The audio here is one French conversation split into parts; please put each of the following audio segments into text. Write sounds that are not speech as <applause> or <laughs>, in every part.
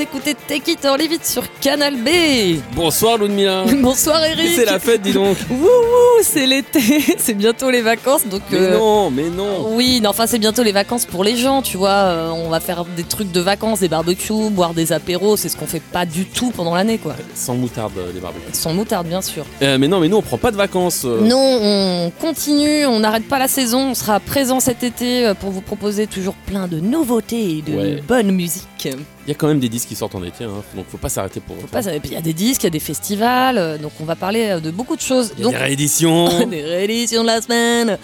Vous écoutez Take It or Leave It sur Canal B. Bonsoir Ludmilla. <laughs> Bonsoir Eric. C'est la fête, dis donc. <laughs> Wouhou, c'est l'été, <laughs> c'est bientôt les vacances, donc. Mais euh, non, mais non. Oui, non, enfin c'est bientôt les vacances pour les gens, tu vois. euh, on va faire des trucs de vacances, des barbecues, boire des apéros, c'est ce qu'on fait pas du tout pendant l'année, quoi. Sans moutarde, euh, les barbecues. Sans moutarde, bien sûr. Euh, mais non, mais nous on prend pas de vacances. Non, on continue, on n'arrête pas la saison, on sera présent cet été pour vous proposer toujours plein de nouveautés et de Ouais. bonne musique. Il y a quand même des disques qui sortent en été, hein, donc faut pas s'arrêter pour. Faut pas- Il y a des disques, il y a des festivals, euh, donc on va parler euh, de beaucoup de choses. Il y a Donc, des rééditions. <laughs> des rééditions de la semaine.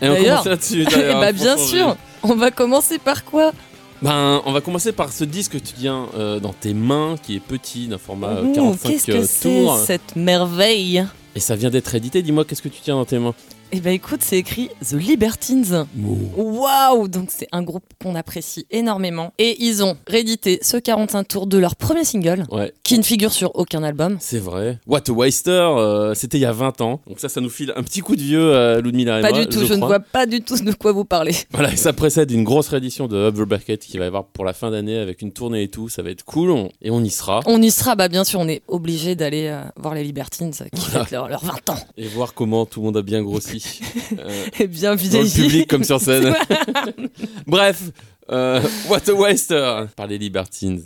Et on commence là-dessus. Bah <laughs> bien sûr, on va commencer par quoi? Ben, on va commencer par ce disque que tu tiens euh, dans tes mains, qui est petit, d'un format Ouh, 45 Qu'est-ce que c'est tours. cette merveille? Et ça vient d'être édité. Dis-moi, qu'est-ce que tu tiens dans tes mains? Eh ben écoute, c'est écrit The Libertines. Waouh Donc c'est un groupe qu'on apprécie énormément. Et ils ont réédité ce 45 tours de leur premier single, Ouais, qui ne figure sur aucun album. c'est vrai. What a Waster, euh, c'était il y a 20 ans. Donc ça, ça nous file un petit coup de vieux, euh, Ludmilla et Pas moi, du tout, je, ne vois pas du tout de quoi vous parlez. <laughs> Voilà, et ça précède une grosse réédition de Up the Bucket qui va y avoir pour la fin d'année avec une tournée et tout. Ça va être cool on- et on y sera. On y sera, bah bien sûr, on est obligé d'aller euh, voir les Libertines qui fêtent leur, leur 20 ans. Et voir comment tout le monde a bien grossi. <laughs> Euh, Et bien dans le vieilli. public comme sur scène. <laughs> Bref, euh, What a Waster par les Libertines.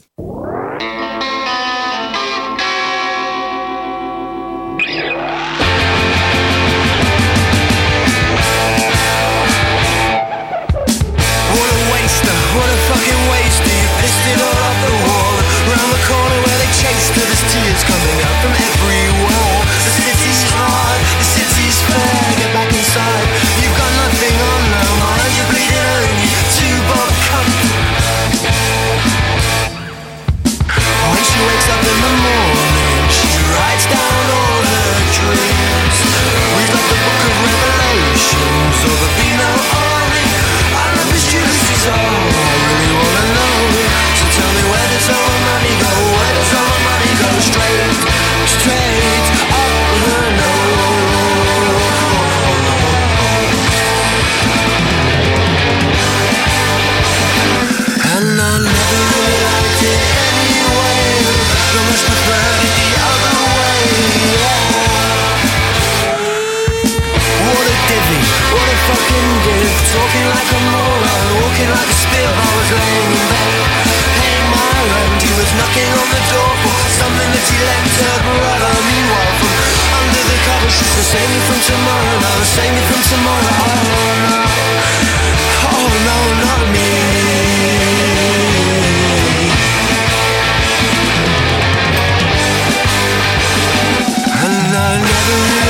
What a waster, what a fucking waster You pissed it off Talking like a moron, walking like a spiv I was laying in bed, paying He was knocking on the door for something that he lent her brother Meanwhile from under the covers she said Save me from tomorrow, no, save me from tomorrow. Oh no, oh no, not me. And I never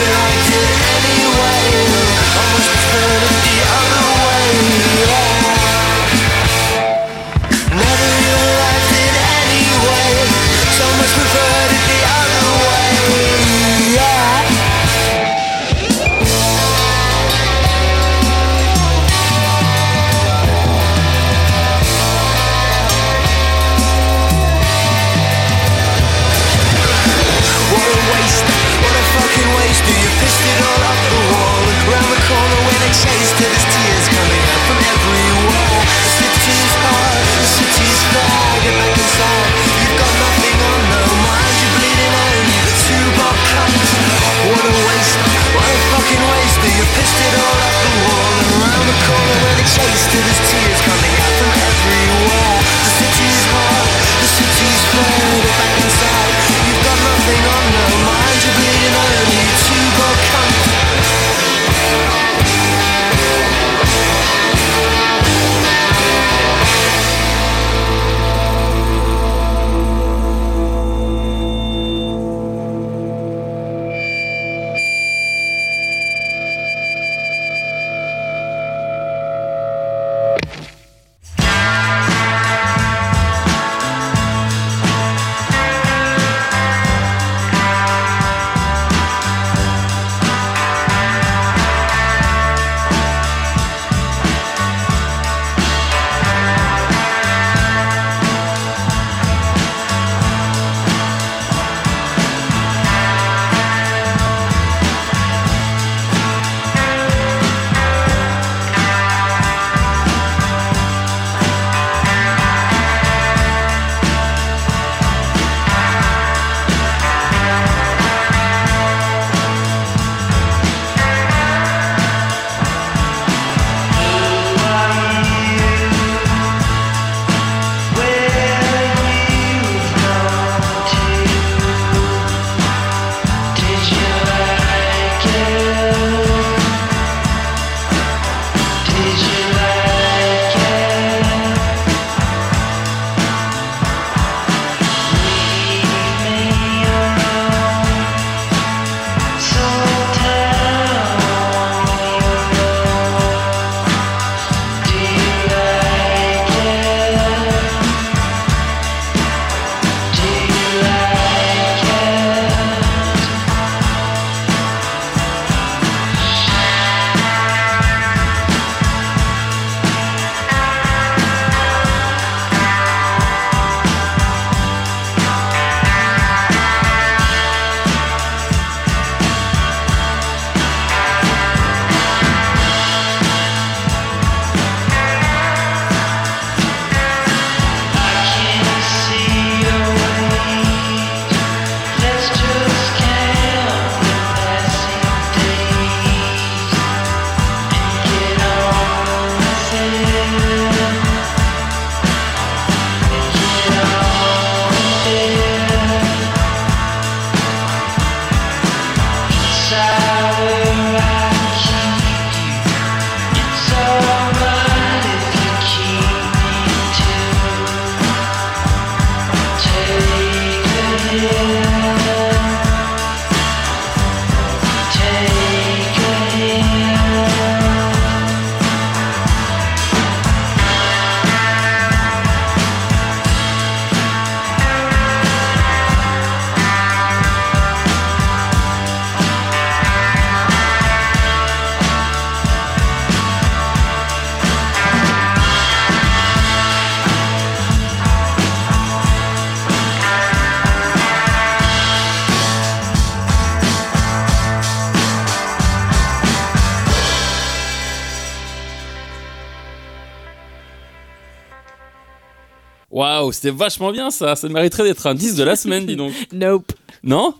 C'était vachement bien ça. Ça mériterait d'être un 10 de la semaine, dis donc. <laughs> Nope. Non?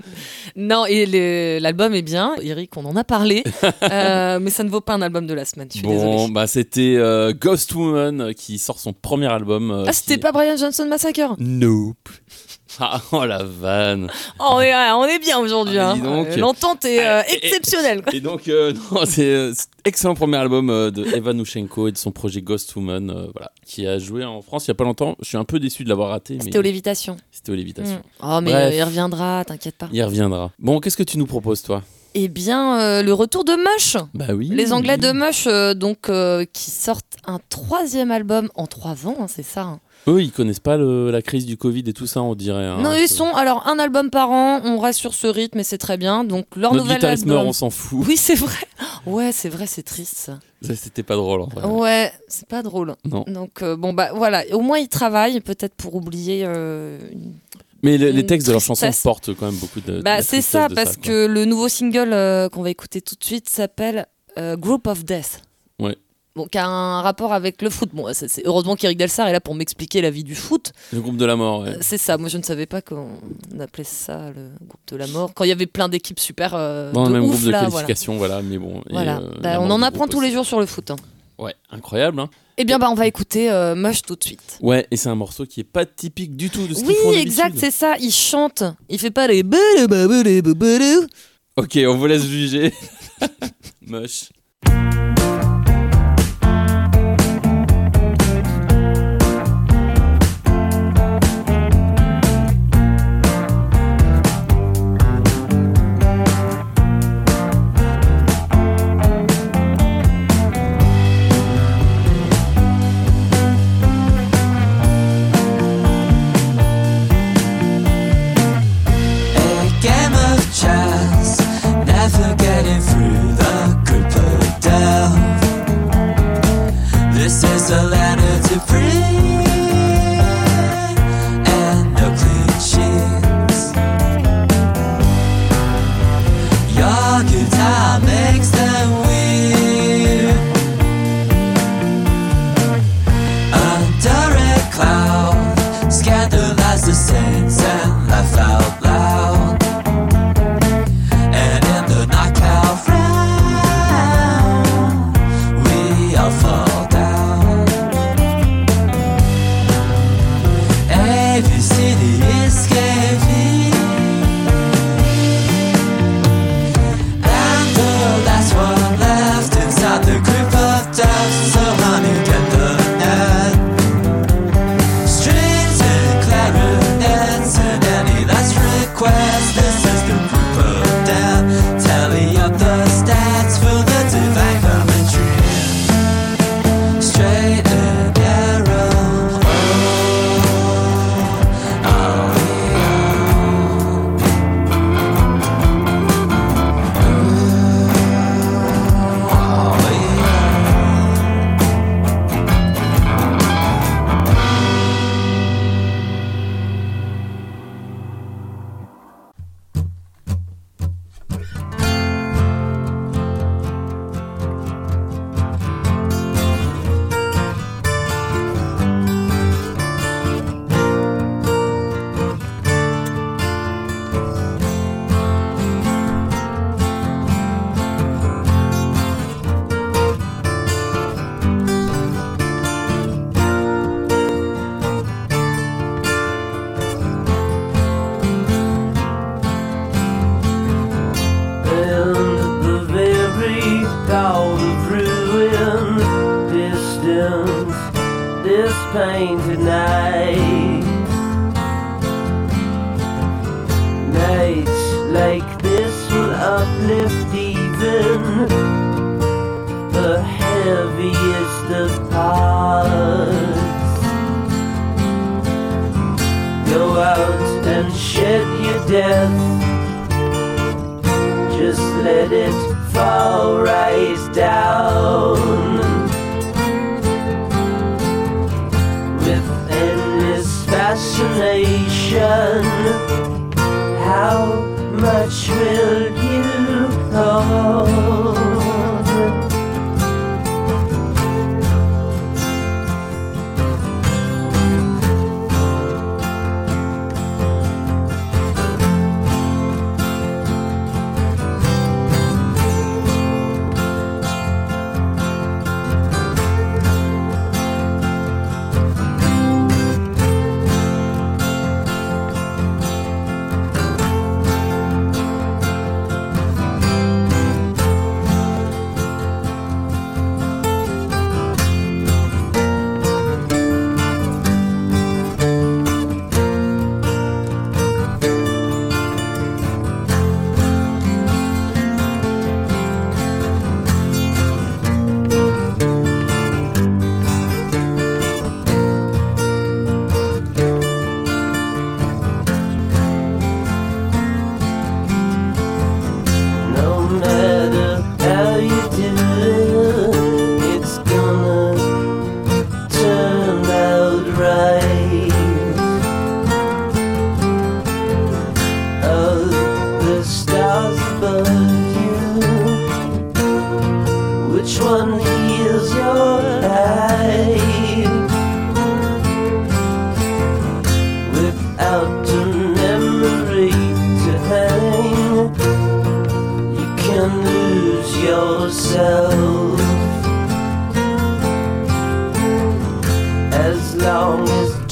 Non, et l'album est bien. Eric, on en a parlé. <laughs> Euh, mais ça ne vaut pas un album de la semaine. Je suis Bon, désolée. bah c'était euh, Ghost Woman euh, qui sort son premier album. euh, Ah, c'était qui- pas Brian Johnson Massacre? Nope. Ah, oh la vanne. Oh, on est, on est bien aujourd'hui. Ah, hein. Euh, L'entente est euh, Ah, et- et- exceptionnelle. Et donc, euh, <laughs> c'est euh, excellent premier album euh, de Eva Nushenko et de son projet Ghost Woman, euh, voilà, qui a joué en France il y a pas longtemps. Je suis un peu déçu de l'avoir raté, C'était aux lévitations. c'était aux lévitations. Mm. Oh, mais Bref. euh, il reviendra, t'inquiète pas. Il reviendra. Bon, qu'est-ce que tu nous proposes, toi? Eh bien, euh, le retour de Mush. Bah oui. Les Anglais de Mush, euh, donc, euh, qui sortent un troisième album en trois ans, hein, c'est ça. hein. Eux, ils connaissent pas le- la crise du Covid et tout ça, on dirait. hein. non, ils sont alors un album par an. On reste sur ce rythme et c'est très bien. Donc leur Notre nouvel guitariste album. meurt, on s'en fout. Oui, c'est vrai. <laughs> Ouais, c'est vrai, c'est triste. C'était pas drôle en vrai. Ouais, c'est pas drôle. Non. Donc euh, bon bah voilà, au moins ils travaillent peut-être pour oublier. euh, une- Mais le- les textes de leurs chansons portent quand même beaucoup de. Bah c'est ça parce que le nouveau single euh, qu'on va écouter tout de suite s'appelle euh, Group of Death. Bon, qui a un rapport avec le foot. Bon, c'est, heureusement qu'Eric Delsar est là pour m'expliquer la vie du foot. Le groupe de la mort, ouais. C'est ça. Moi, je ne savais pas qu'on appelait ça le groupe de la mort. Quand il y avait plein d'équipes super. euh, Dans de le même ouf, groupe de là, voilà. qualification, voilà. mais bon. et, Voilà. euh, Bah, on en apprend tous les jours sur le foot. hein. Ouais, incroyable. Hein. Eh bien, bah, on va écouter euh, Mush tout de suite. Ouais, et c'est un morceau qui est pas typique du tout de ce qu'ils Oui, font exact, c'est ça. Il chante. Il fait pas les. Ok, on vous laisse juger. <laughs> Moche. Celeste. Fascination. How much will you hold? Long as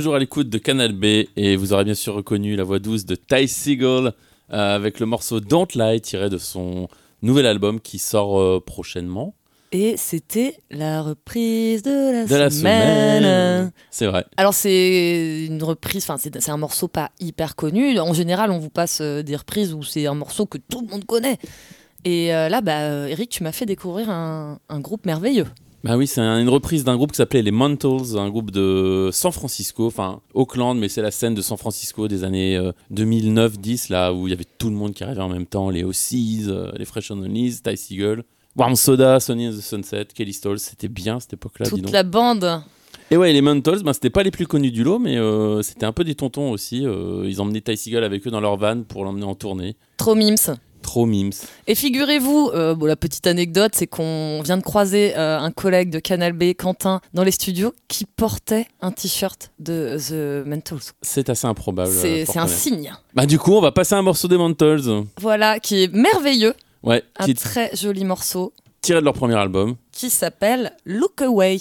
toujours à l'écoute de Canal B et vous aurez bien sûr reconnu la voix douce de Ty Segall euh, avec le morceau Don't Lie tiré de son nouvel album qui sort euh, prochainement. Et c'était la reprise de la, De la semaine. C'est vrai. Alors c'est une reprise, enfin c'est c'est un morceau pas hyper connu. En général, on vous passe euh, des reprises où c'est un morceau que tout le monde connaît. Et euh, là, bah, Eric, tu m'as fait découvrir un, un groupe merveilleux. Bah oui, c'est un- une reprise d'un groupe qui s'appelait les Mantles, un groupe de San Francisco, enfin Auckland, mais c'est la scène de San Francisco des années euh, 2009-10, là où il y avait tout le monde qui arrivait en même temps, les Ossies, euh, les Fresh on Knees, Ty Seagull, Warm Soda, Sonny and the Sunset, Kelly Stalls, c'était bien cette époque-là, dis Toute donc. la bande. Et ouais, les Mantles, bah, c'était pas les plus connus du lot, mais euh, c'était un peu des tontons aussi. euh, ils emmenaient Ty Seagull avec eux dans leur van pour l'emmener en tournée. Trop mims. Trop mimes. Et figurez-vous, euh, bon, la petite anecdote, c'est qu'on vient de croiser euh, un collègue de Canal B, Quentin, dans les studios, qui portait un t-shirt de The Mentals. C'est assez improbable. C'est euh, un signe. Bah du coup, on va passer à un morceau des Mantles. Voilà, qui est merveilleux. Ouais, Un très joli morceau tiré de leur premier album. qui s'appelle Look Away.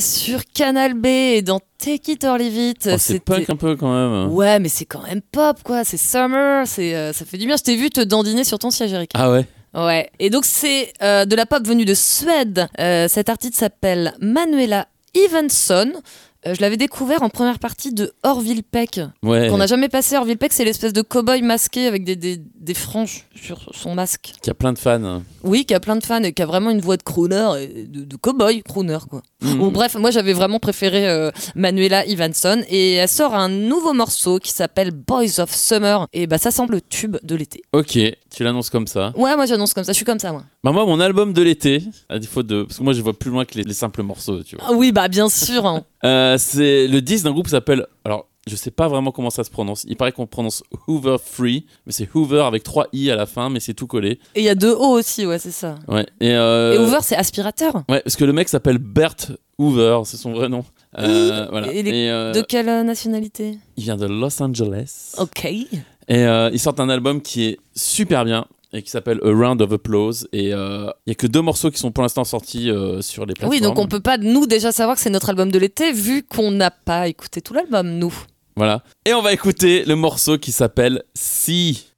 Sur Canal B et dans Take It or Leave It. Oh, c'est punk un peu quand même. Ouais, mais c'est quand même pop, quoi. C'est summer, c'est, euh, ça fait du bien. Je t'ai vu te dandiner sur ton siège, Eric. Ah ouais? Ouais. Et donc, c'est euh, de la pop venue de Suède. Euh, cet artiste s'appelle Manuela Evenson. Euh, je l'avais découvert en première partie de Orville Peck. Ouais. Qu'on n'a jamais passé. Orville Peck, c'est l'espèce de cow-boy masqué avec des, des, des franges sur son masque. Qui a plein de fans. Oui, qui a plein de fans et qui a vraiment une voix de crooner, et de, de cow-boy crooner, quoi. Mhm. Bon, bref, moi j'avais vraiment préféré euh, Manuela Evenson et elle sort un nouveau morceau qui s'appelle Boys of Summer et bah ça semble le tube de l'été. Ok, tu l'annonces comme ça. Ouais, moi j'annonce comme ça, je suis comme ça moi. Bah moi, mon album de l'été, à défaut de... Parce que moi, je vois plus loin que les, les simples morceaux, tu vois. Ah oui, bah bien sûr. hein. <laughs> Euh, c'est le 10 d'un groupe qui s'appelle... Alors, je sais pas vraiment comment ça se prononce. Il paraît qu'on prononce Hoover Free, mais c'est Hoover avec 3 i à la fin, mais c'est tout collé. Et il y a deux O aussi, ouais, c'est ça. Ouais. Et, euh, Et Hoover, c'est aspirateur? Ouais, parce que le mec s'appelle Bert Hoover, c'est son vrai nom. Euh, voilà. Et euh, De quelle euh, nationalité? Il vient de Los Angeles. Ok. Et euh, ils sortent un album qui est super bien et qui s'appelle A Round of Applause. Et euh, il y a que deux morceaux qui sont pour l'instant sortis euh, sur les plateformes. Oui, donc on peut pas, nous, déjà savoir que c'est notre album de l'été vu qu'on n'a pas écouté tout l'album, nous. Voilà. Et on va écouter le morceau qui s'appelle Si.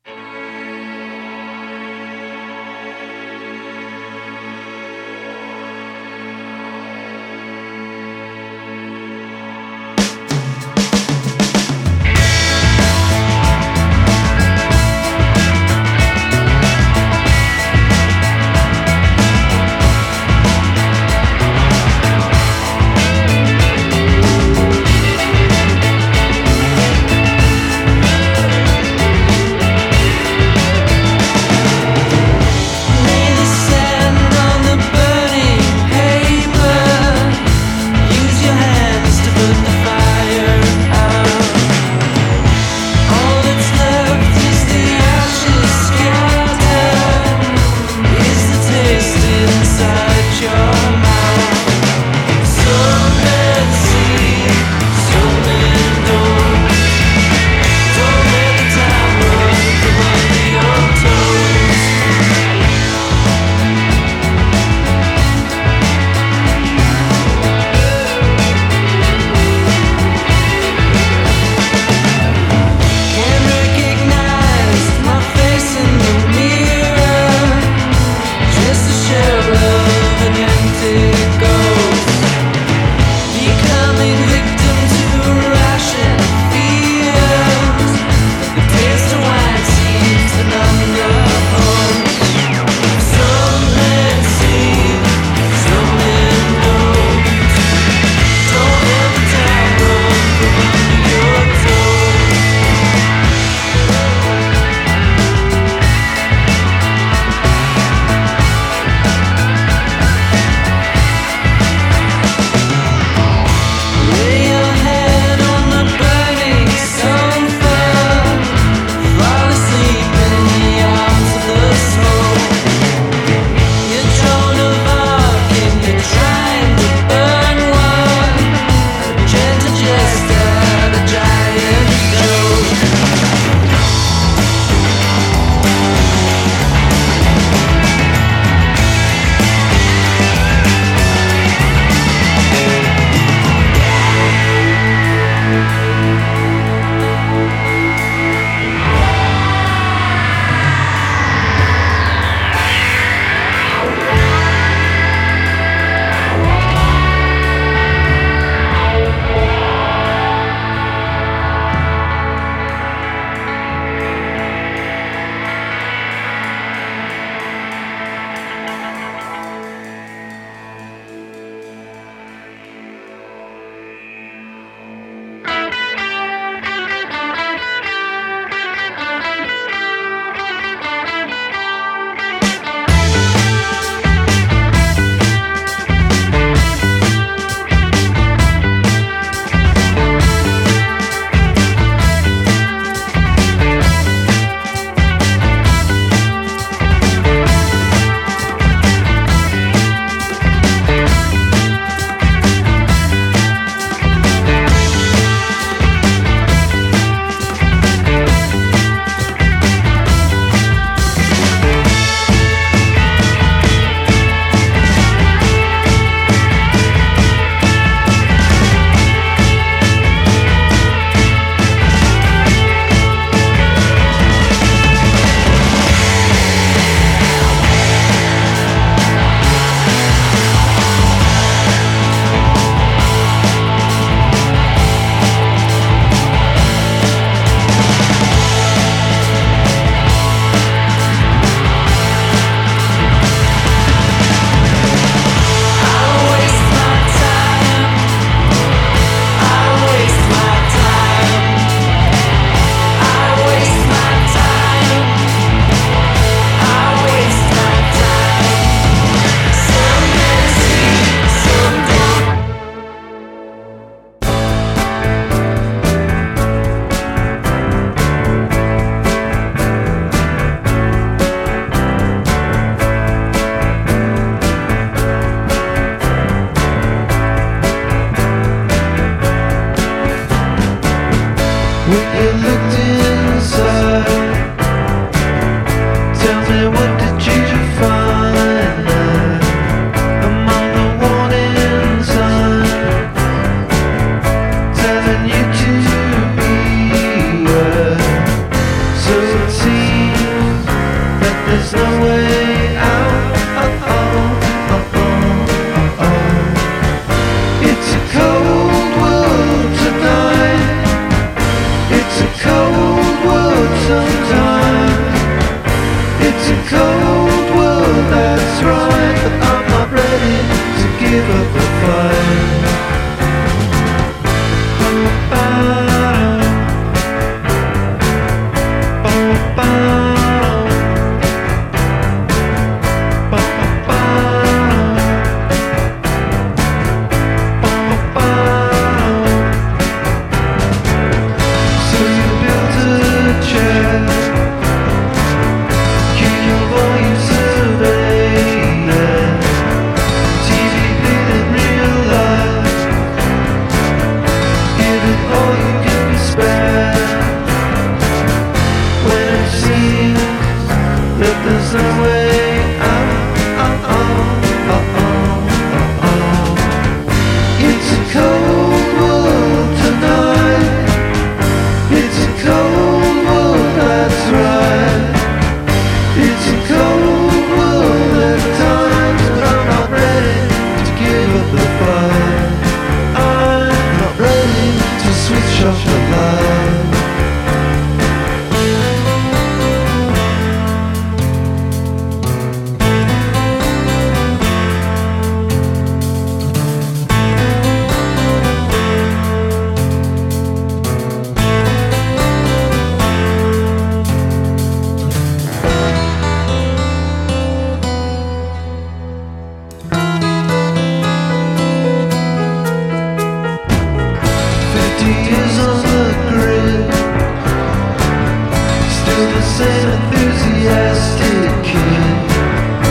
Same enthusiastic kid.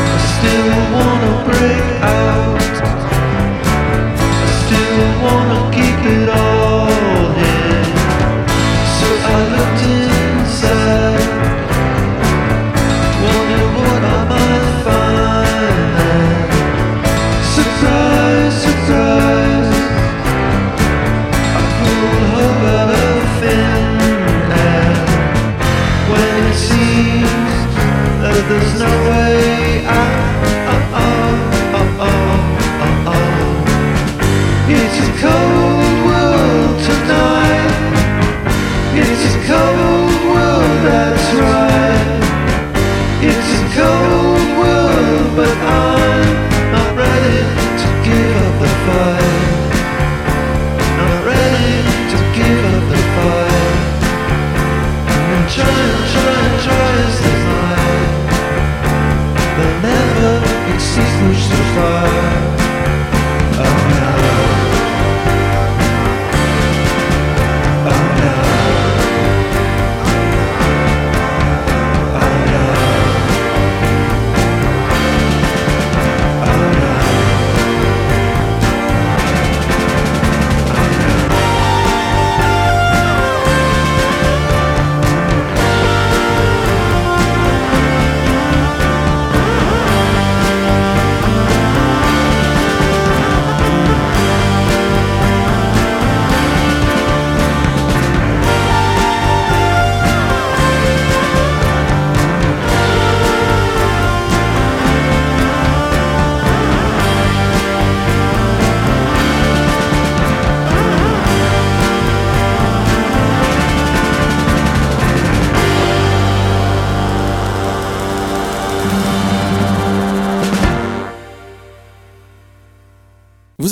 I still wanna break out. I still wanna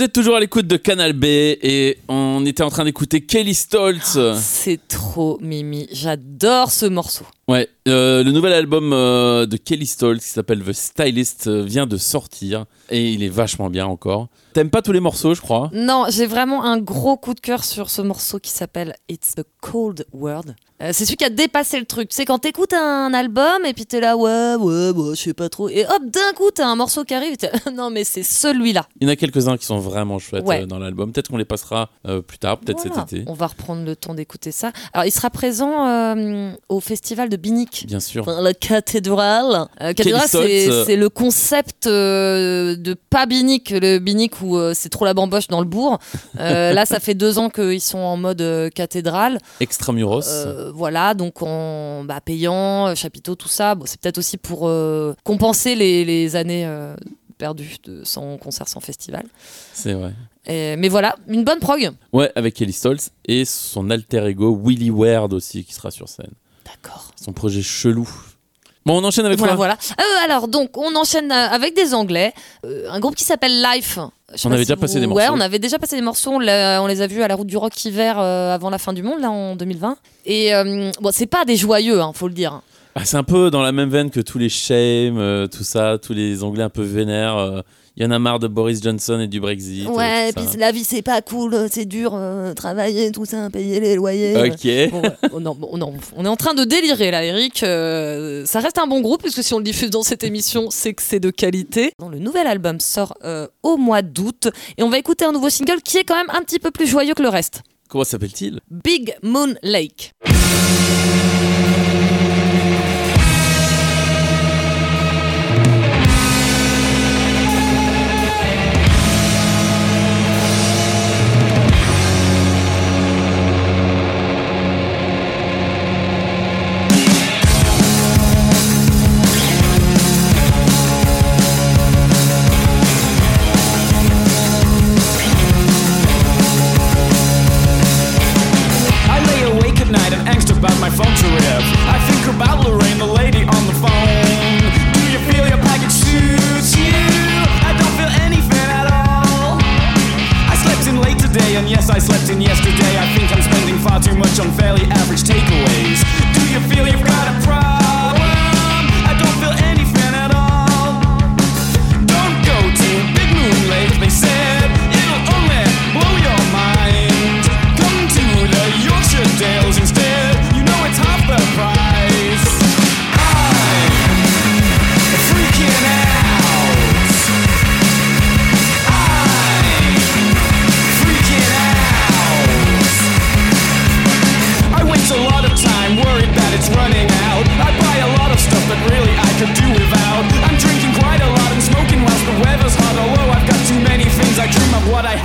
Vous êtes toujours à l'écoute de Canal B et on était en train d'écouter Kelly Stoltz. C'est trop mimi. J'adore ce morceau. Ouais, euh, le nouvel album euh, de Kelly Stoltz qui s'appelle The Stylist euh, vient de sortir et il est vachement bien encore. T'aimes pas tous les morceaux, je crois? Non, j'ai vraiment un gros coup de cœur sur ce morceau qui s'appelle It's a Cold World. Euh, c'est celui qui a dépassé le truc. C'est quand t'écoutes un album et puis t'es là, ouais, ouais, bah, je sais pas trop. Et hop, d'un coup, t'as un morceau qui arrive. et t'es, <laughs> non, mais c'est celui-là. Il y en a quelques-uns qui sont vraiment chouettes Ouais. euh, dans l'album. Peut-être qu'on les passera euh, plus tard, peut-être Voilà. cet été. On va reprendre le temps d'écouter ça. Alors, il sera présent euh, au festival de Binic. Bien sûr. Enfin, la cathédrale. Cathédrale, c'est le concept de pas Binic, le Binic où c'est trop la bamboche dans le bourg. Là, ça fait deux ans qu'ils sont en mode cathédrale. Extramuros. Voilà, donc en bah, payant, euh, chapiteau, tout ça. Bon, c'est peut-être aussi pour euh, compenser les, les années euh, perdues de, sans concert, sans festival. C'est vrai. Et- mais voilà, une bonne prog. Ouais, avec Kelly Stoltz et son alter ego Willy Ward aussi qui sera sur scène. D'accord. Son projet chelou. Bon, on enchaîne avec Voilà, quoi voilà. Euh, alors, donc, on enchaîne euh, avec des Anglais. Euh, un groupe qui s'appelle Life. On avait si déjà passé des Ouais, morceaux. on avait déjà passé des morceaux. On, les a vus à la route du rock hiver euh, avant la fin du monde, là, en 2020. Et bon, c'est pas des joyeux, hein, faut le dire. Ah, C'est un peu dans la même veine que tous les Shame, euh, tout ça, tous les Anglais un peu vénères. euh, Il y en a marre de Boris Johnson et du Brexit. euh, Ouais, et puis la vie, c'est pas cool, c'est dur, euh, travailler, tout ça, payer les loyers. Ok. Bon, ouais. Non, on est en train de délirer là, Eric. Euh, ça reste un bon groupe, puisque si on le diffuse dans cette émission, c'est que c'est de qualité. Le nouvel album sort euh, au mois d'août, et on va écouter un nouveau single qui est quand même un petit peu plus joyeux que le reste. Comment s'appelle-t-il? Big Moon Lake.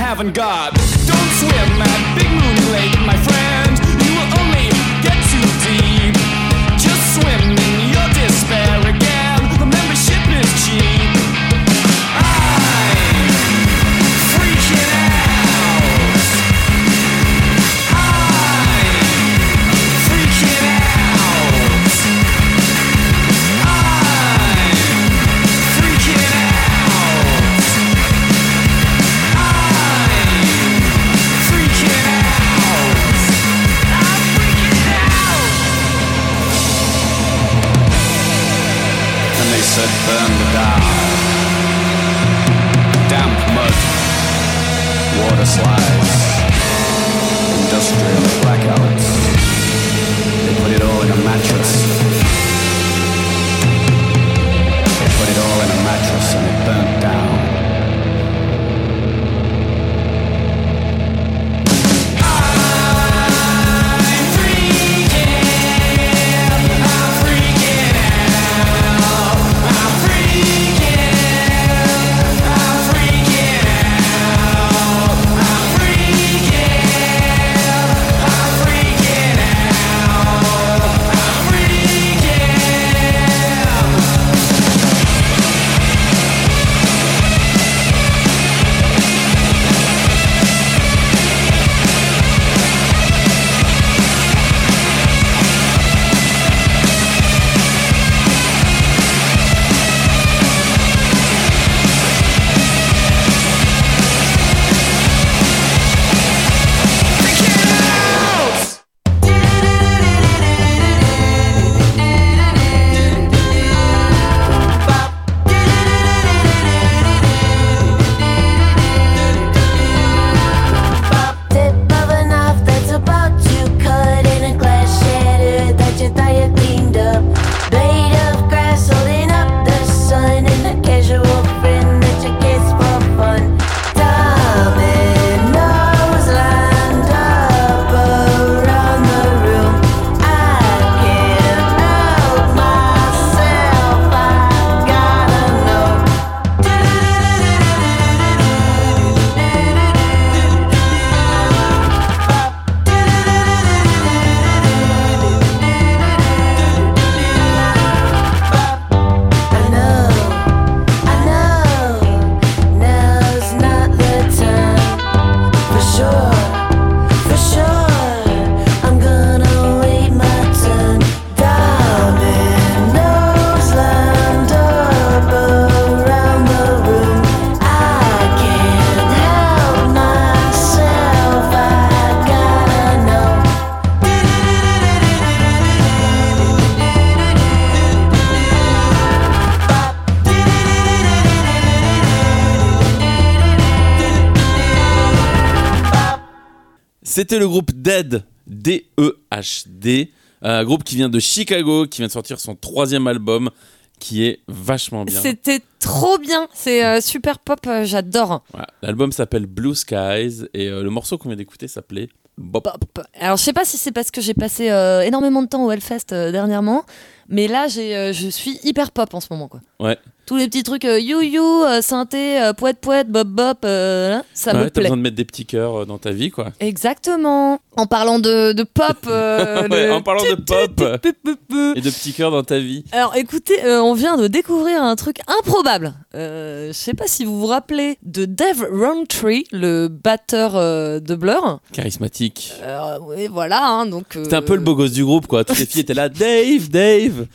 haven't got. Don't swim at Big Moon Lake, my friend. C'était le groupe Dead, D-E-H-D, un groupe qui vient de Chicago, qui vient de sortir son troisième album, qui est vachement bien. C'était trop bien. C'est euh, super pop. euh, J'adore. L'album s'appelle Blue Skies et euh, le morceau qu'on vient d'écouter s'appelait Bop. Alors, je sais pas si c'est parce que j'ai passé énormément de temps au Hellfest dernièrement, mais là, je suis hyper pop en ce moment. Quoi. Ouais. Tous les petits trucs euh, you you, euh, synthé, euh, poète poète, bop bop, euh, là, ça Ouais, me t'as plaît. besoin de mettre des petits cœurs euh, dans ta vie, quoi. Exactement. En parlant de, de pop. <laughs> Ouais, en parlant de pop et de petits cœurs dans ta vie. Alors écoutez, on vient de découvrir un truc improbable. Je sais pas si vous vous rappelez de Dave Rowntree, le batteur de Blur. Charismatique. Oui, voilà. hein, donc. C'était un peu le beau gosse du groupe, quoi. Toutes les filles étaient là, Dave, Dave.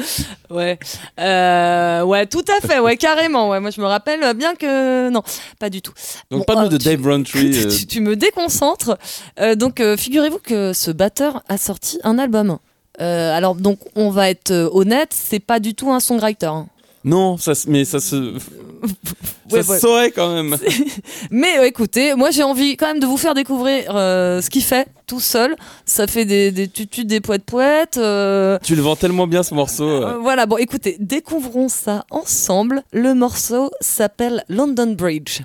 <laughs> Ouais, Euh, ouais, tout à fait, ouais, carrément. Ouais, moi, je me rappelle bien que non, pas du tout. Donc, Bon, parle-nous euh, de tu- Dave Rowntree. <laughs> tu, tu me déconcentres. Euh, donc, euh, figurez-vous que ce batteur a sorti un album. Alors, donc, on va être honnête, c'est pas du tout un songwriter. hein. Non, ça, mais ça se. Ça Ouais, se ouais. saurait quand même. Mais euh, écoutez, moi j'ai envie quand même de vous faire découvrir euh, ce qu'il fait tout seul. Ça fait des, des tutus, des poètes poètes. euh, Tu le vends tellement bien ce morceau. voilà, bon écoutez, découvrons ça ensemble. Le morceau s'appelle London Bridge.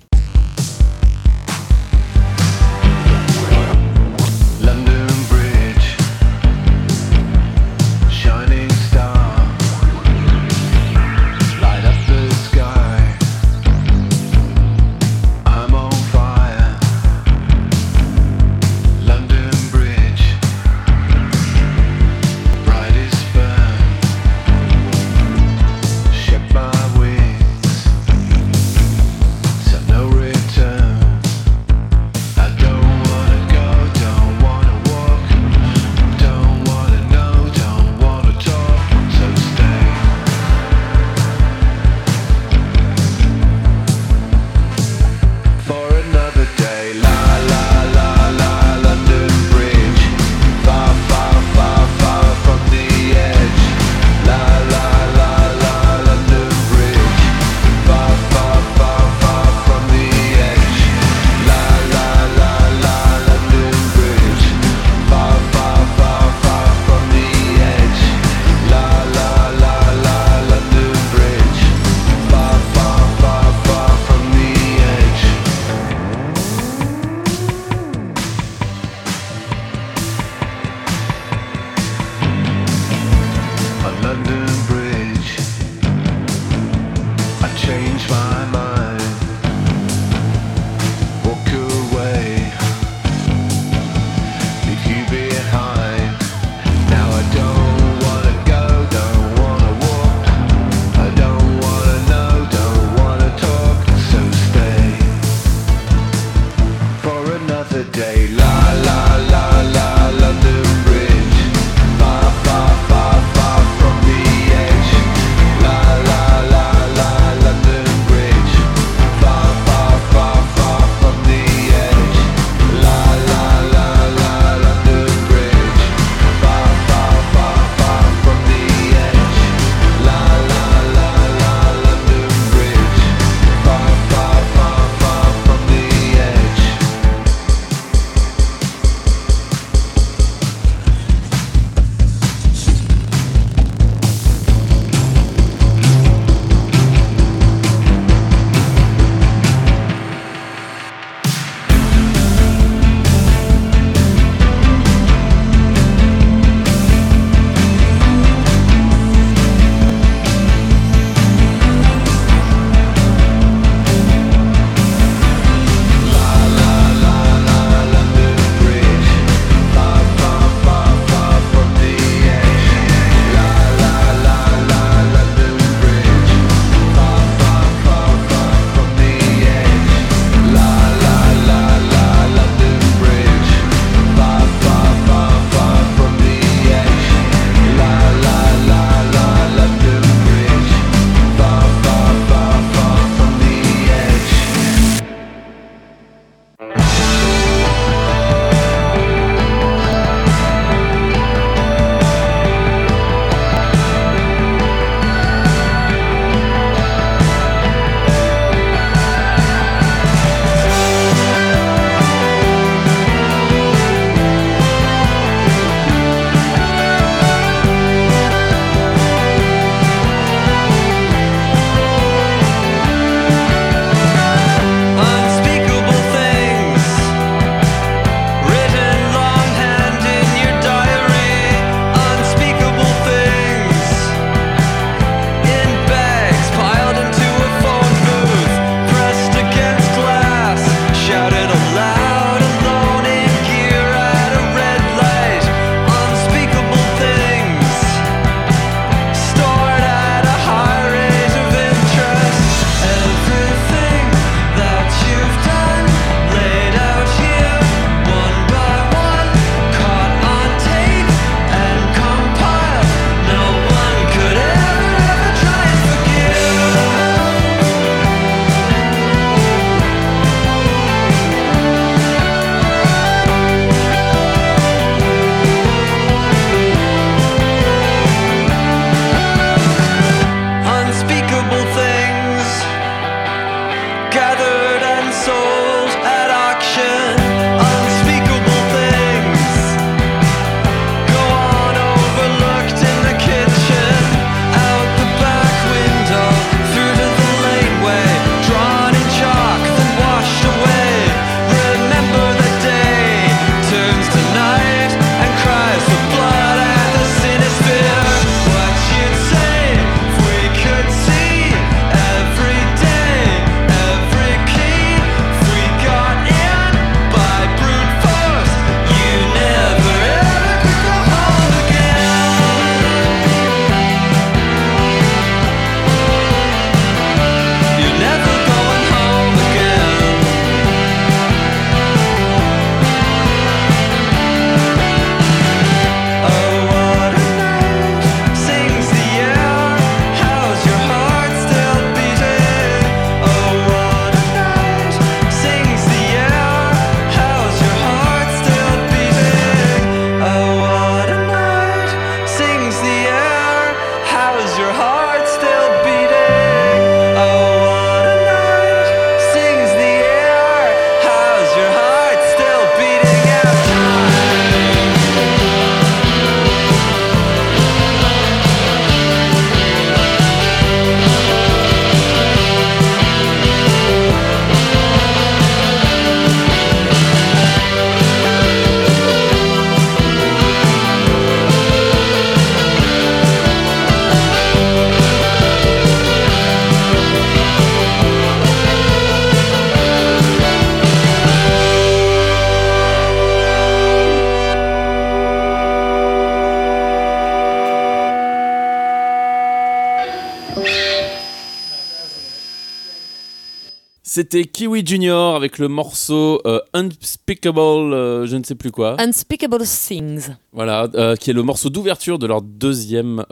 C'était Kiwi Junior avec le morceau euh, Unspeakable, euh, je ne sais plus quoi. Unspeakable Things. Voilà, euh, qui est le morceau d'ouverture de leur deuxième,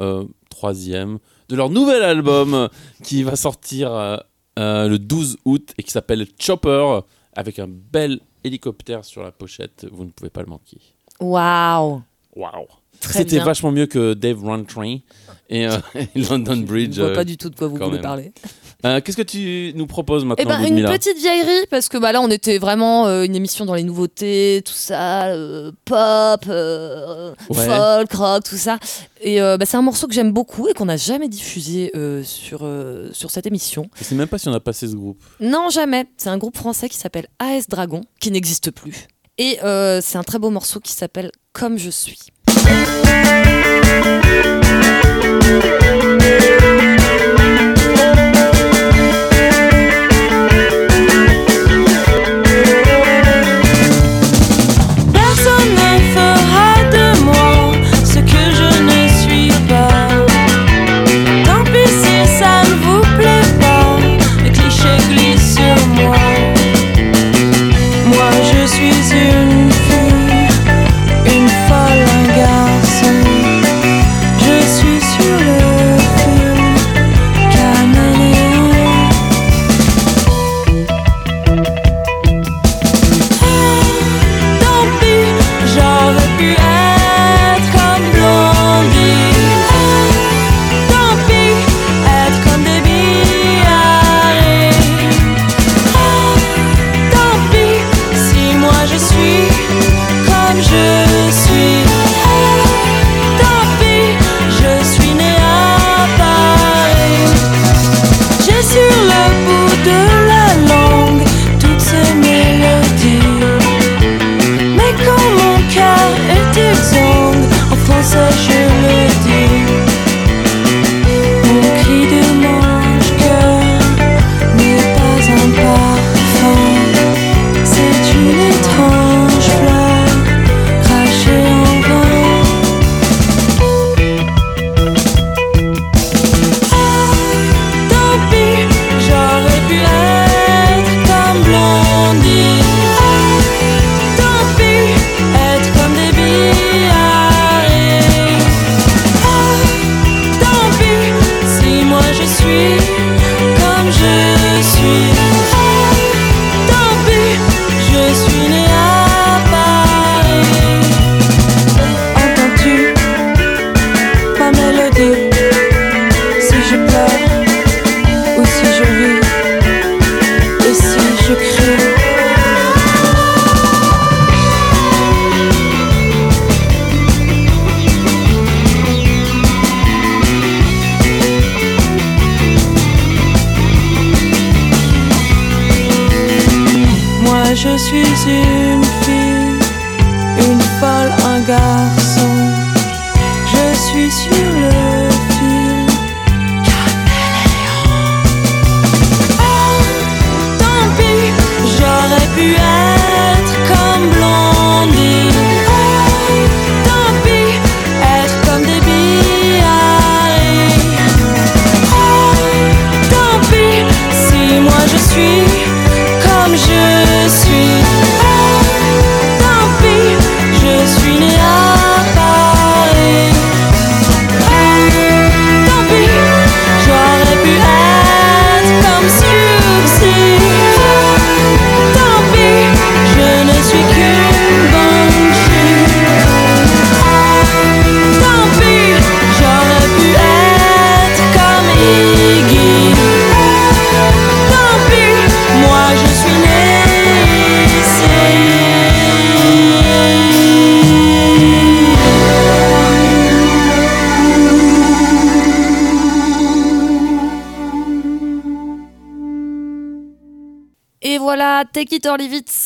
troisième, de leur nouvel album qui va sortir le 12 août et qui s'appelle Chopper avec un bel hélicoptère sur la pochette. Vous ne pouvez pas le manquer. Waouh. Waouh! C'était vachement mieux que Dave Rowntree et et <laughs> London Bridge. Je vois euh, pas du tout de quoi vous voulez même. parler. Euh, Qu'est-ce que tu nous proposes Eh maintenant, ben, une petite vieillerie, parce que bah, là, on était vraiment euh, une émission dans les nouveautés, tout ça, euh, pop, Ouais. folk, rock, tout ça. Et bah, c'est un morceau que j'aime beaucoup et qu'on n'a jamais diffusé sur, sur cette émission. Je sais même pas si on a passé ce groupe. Non, jamais. C'est un groupe français qui s'appelle AS Dragon, qui n'existe plus. Et c'est un très beau morceau qui s'appelle Comme je suis.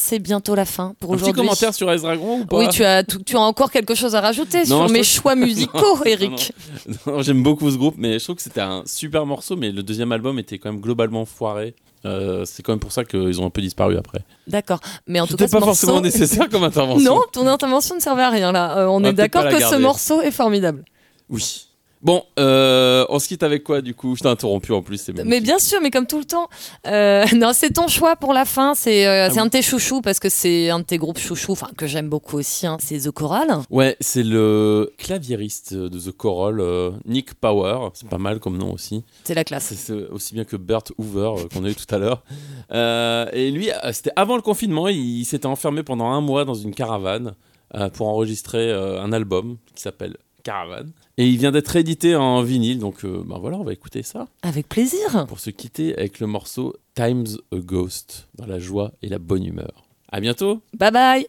C'est bientôt la fin pour Un petit aujourd'hui. commentaire sur Ice Dragon ou pas Oui, tu as, tout- tu as encore quelque chose à rajouter Non, sur mes choix musicaux, <laughs> Eric. J'aime beaucoup ce groupe, mais je trouve que c'était un super morceau, mais le deuxième album était quand même globalement foiré. Euh, c'est quand même pour ça qu'ils ont un peu disparu après. D'accord. Mais en tout cas, ce pas forcément morceau... nécessaire comme <laughs> intervention. Non, ton intervention ne servait à rien là. Euh, on est d'accord que ce morceau est formidable. Oui. Bon, euh, on se quitte avec quoi du coup? Je t'ai interrompu en plus. c'est Mais bien sûr, mais comme tout le temps. Euh, <laughs> non, c'est ton choix pour la fin. C'est euh, Ah un de tes chouchous parce que c'est un de tes groupes chouchous, enfin que j'aime beaucoup aussi. hein, c'est The Choral. Ouais, c'est le claviériste de The Coral, euh, Nick Power. C'est pas mal comme nom aussi. C'est la classe. C'est aussi bien que Bert Hoover qu'on a eu tout à l'heure. Et lui, c'était avant le confinement, il, s'était enfermé pendant un mois dans une caravane pour enregistrer un album qui s'appelle Caravane. Et il vient d'être édité en vinyle, donc euh, ben voilà, on va écouter ça Avec plaisir. pour se quitter avec le morceau Times a Ghost, dans la joie et la bonne humeur. À bientôt Bye bye.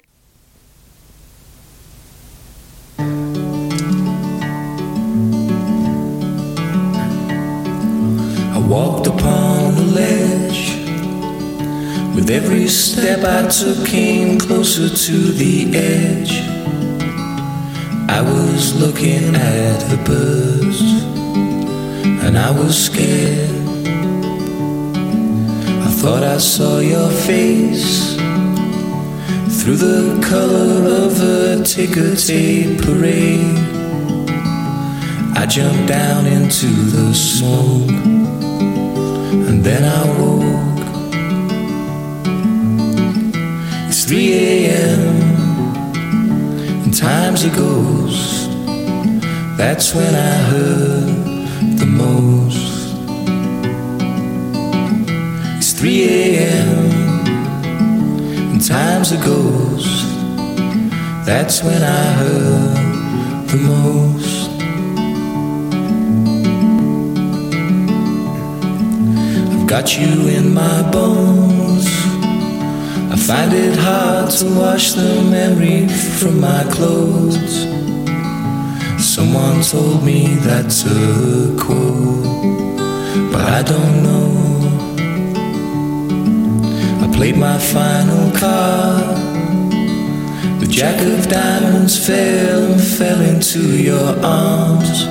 I walked upon the ledge. With every step I took, came closer to the edge. I was looking at the birds, and I was scared. I thought I saw your face through the color of a ticker tape parade. I jumped down into the smoke and then I woke. It's 3 a.m. and time's a ghost. That's when I heard the most. It's 3 a.m. and time's a ghost. That's when I heard the most. I've got you in my bones. Find it hard to wash the memory from my clothes. Someone told me that's a quote, but I don't know. I played my final card. The jack of diamonds fell and fell into your arms.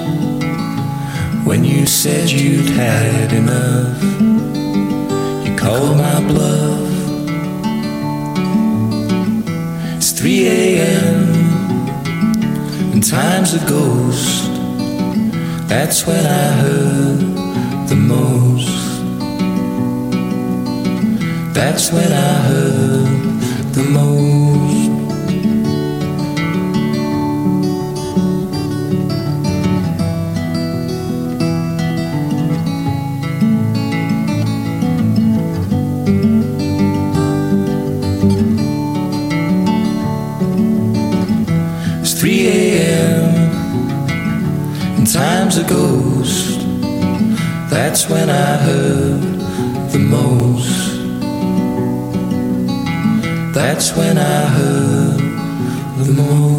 When you said you'd had enough, you called my bluff. 3 a.m. and time's a ghost. That's when I heard the most. That's when I heard the most. That's when I heard the most. That's when I heard the most.